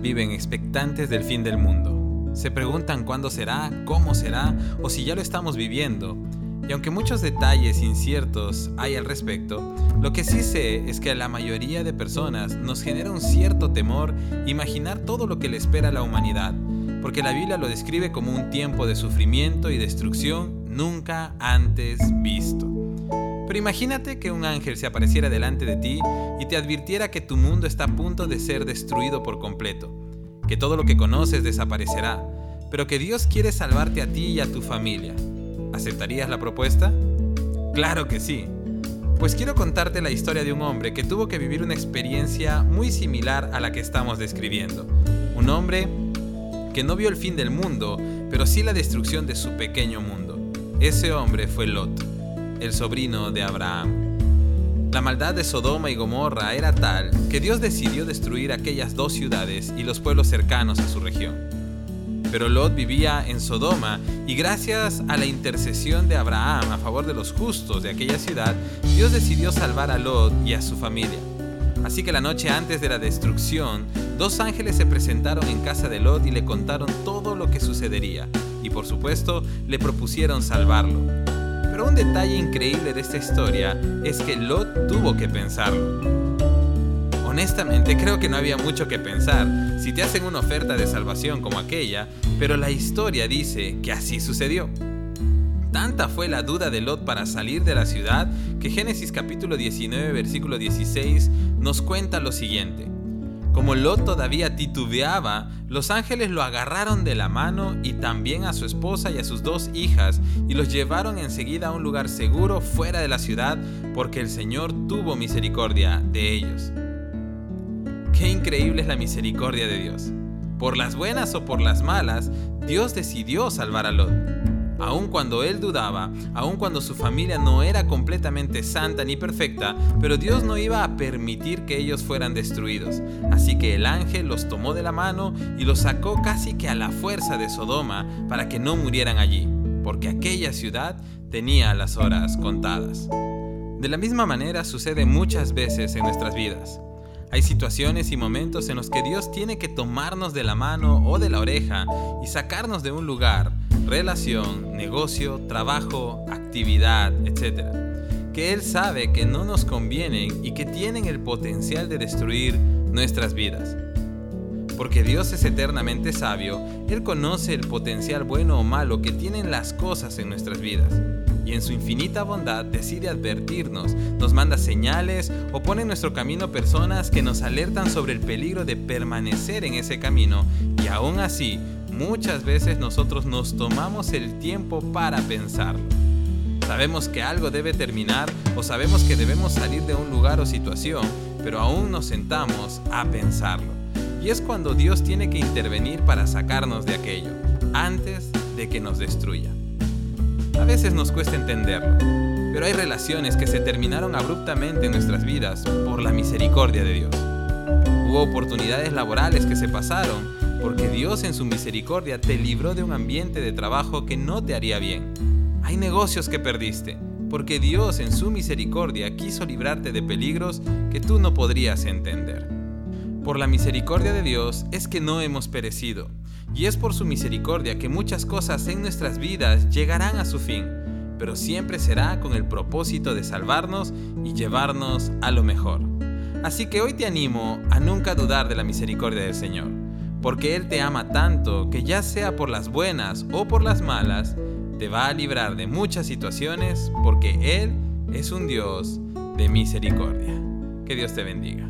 viven expectantes del fin del mundo. Se preguntan cuándo será, cómo será o si ya lo estamos viviendo. Y aunque muchos detalles inciertos hay al respecto, lo que sí sé es que a la mayoría de personas nos genera un cierto temor imaginar todo lo que le espera a la humanidad, porque la Biblia lo describe como un tiempo de sufrimiento y destrucción nunca antes visto. Pero imagínate que un ángel se apareciera delante de ti y te advirtiera que tu mundo está a punto de ser destruido por completo, que todo lo que conoces desaparecerá, pero que Dios quiere salvarte a ti y a tu familia. ¿Aceptarías la propuesta? Claro que sí. Pues quiero contarte la historia de un hombre que tuvo que vivir una experiencia muy similar a la que estamos describiendo. Un hombre que no vio el fin del mundo, pero sí la destrucción de su pequeño mundo. Ese hombre fue Lot el sobrino de Abraham. La maldad de Sodoma y Gomorra era tal que Dios decidió destruir aquellas dos ciudades y los pueblos cercanos a su región. Pero Lot vivía en Sodoma y gracias a la intercesión de Abraham a favor de los justos de aquella ciudad, Dios decidió salvar a Lot y a su familia. Así que la noche antes de la destrucción, dos ángeles se presentaron en casa de Lot y le contaron todo lo que sucedería, y por supuesto le propusieron salvarlo. Pero un detalle increíble de esta historia es que Lot tuvo que pensarlo. Honestamente creo que no había mucho que pensar si te hacen una oferta de salvación como aquella, pero la historia dice que así sucedió. Tanta fue la duda de Lot para salir de la ciudad que Génesis capítulo 19 versículo 16 nos cuenta lo siguiente. Como Lot todavía titubeaba, los ángeles lo agarraron de la mano y también a su esposa y a sus dos hijas y los llevaron enseguida a un lugar seguro fuera de la ciudad porque el Señor tuvo misericordia de ellos. Qué increíble es la misericordia de Dios. Por las buenas o por las malas, Dios decidió salvar a Lot aun cuando él dudaba, aun cuando su familia no era completamente santa ni perfecta, pero Dios no iba a permitir que ellos fueran destruidos. Así que el ángel los tomó de la mano y los sacó casi que a la fuerza de Sodoma para que no murieran allí, porque aquella ciudad tenía las horas contadas. De la misma manera sucede muchas veces en nuestras vidas. Hay situaciones y momentos en los que Dios tiene que tomarnos de la mano o de la oreja y sacarnos de un lugar relación, negocio, trabajo, actividad, etc. Que Él sabe que no nos convienen y que tienen el potencial de destruir nuestras vidas. Porque Dios es eternamente sabio, Él conoce el potencial bueno o malo que tienen las cosas en nuestras vidas. Y en su infinita bondad decide advertirnos, nos manda señales o pone en nuestro camino personas que nos alertan sobre el peligro de permanecer en ese camino y aún así muchas veces nosotros nos tomamos el tiempo para pensar. Sabemos que algo debe terminar o sabemos que debemos salir de un lugar o situación, pero aún nos sentamos a pensarlo. Y es cuando Dios tiene que intervenir para sacarnos de aquello, antes de que nos destruya. A veces nos cuesta entenderlo, pero hay relaciones que se terminaron abruptamente en nuestras vidas por la misericordia de Dios. Hubo oportunidades laborales que se pasaron porque Dios en su misericordia te libró de un ambiente de trabajo que no te haría bien. Hay negocios que perdiste, porque Dios en su misericordia quiso librarte de peligros que tú no podrías entender. Por la misericordia de Dios es que no hemos perecido, y es por su misericordia que muchas cosas en nuestras vidas llegarán a su fin, pero siempre será con el propósito de salvarnos y llevarnos a lo mejor. Así que hoy te animo a nunca dudar de la misericordia del Señor porque Él te ama tanto que ya sea por las buenas o por las malas, te va a librar de muchas situaciones porque Él es un Dios de misericordia. Que Dios te bendiga.